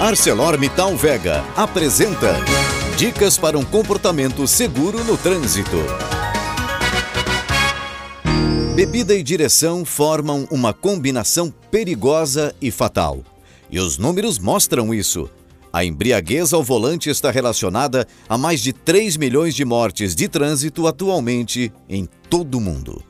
ArcelorMittal Vega apresenta Dicas para um comportamento seguro no trânsito. Bebida e direção formam uma combinação perigosa e fatal. E os números mostram isso. A embriaguez ao volante está relacionada a mais de 3 milhões de mortes de trânsito atualmente em todo o mundo.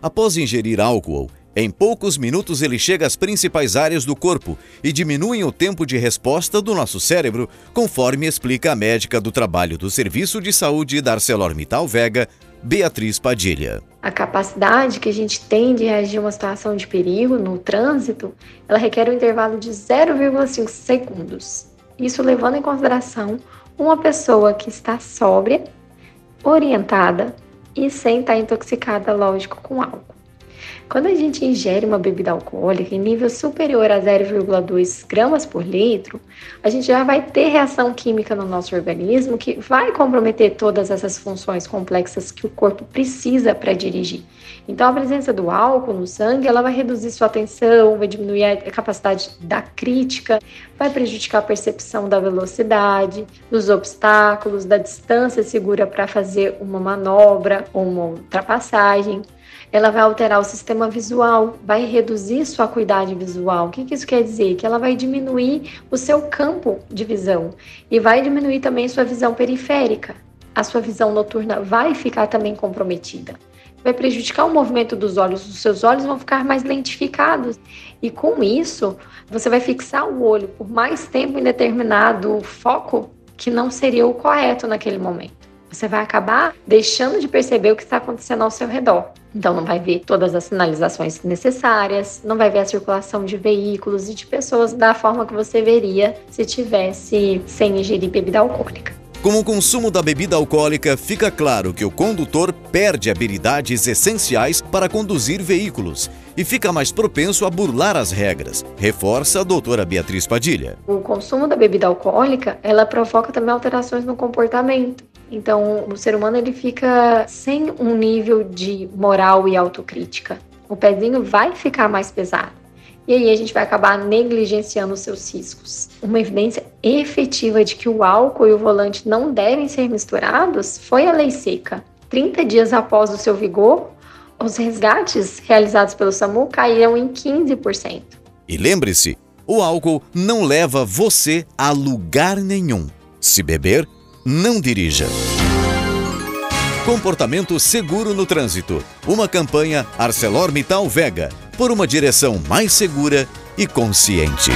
Após ingerir álcool, em poucos minutos ele chega às principais áreas do corpo e diminui o tempo de resposta do nosso cérebro, conforme explica a médica do trabalho do Serviço de Saúde da ArcelorMittal Vega, Beatriz Padilha. A capacidade que a gente tem de reagir a uma situação de perigo no trânsito, ela requer um intervalo de 0,5 segundos. Isso levando em consideração uma pessoa que está sóbria, orientada e sem estar intoxicada, lógico, com álcool. Quando a gente ingere uma bebida alcoólica em nível superior a 0,2 gramas por litro, a gente já vai ter reação química no nosso organismo que vai comprometer todas essas funções complexas que o corpo precisa para dirigir. Então, a presença do álcool no sangue, ela vai reduzir sua atenção, vai diminuir a capacidade da crítica, vai prejudicar a percepção da velocidade, dos obstáculos, da distância segura para fazer uma manobra ou uma ultrapassagem ela vai alterar o sistema visual, vai reduzir sua acuidade visual. O que, que isso quer dizer? Que ela vai diminuir o seu campo de visão e vai diminuir também sua visão periférica. A sua visão noturna vai ficar também comprometida. Vai prejudicar o movimento dos olhos, os seus olhos vão ficar mais lentificados. E com isso, você vai fixar o olho por mais tempo em determinado foco que não seria o correto naquele momento. Você vai acabar deixando de perceber o que está acontecendo ao seu redor. Então, não vai ver todas as sinalizações necessárias, não vai ver a circulação de veículos e de pessoas da forma que você veria se tivesse sem ingerir bebida alcoólica. Com o consumo da bebida alcoólica, fica claro que o condutor perde habilidades essenciais para conduzir veículos e fica mais propenso a burlar as regras, reforça a doutora Beatriz Padilha. O consumo da bebida alcoólica, ela provoca também alterações no comportamento. Então, o ser humano ele fica sem um nível de moral e autocrítica. O pezinho vai ficar mais pesado. E aí a gente vai acabar negligenciando os seus riscos. Uma evidência efetiva de que o álcool e o volante não devem ser misturados foi a lei seca. 30 dias após o seu vigor, os resgates realizados pelo SAMU caíram em 15%. E lembre-se, o álcool não leva você a lugar nenhum. Se beber, não dirija. Comportamento seguro no trânsito. Uma campanha ArcelorMittal Vega por uma direção mais segura e consciente.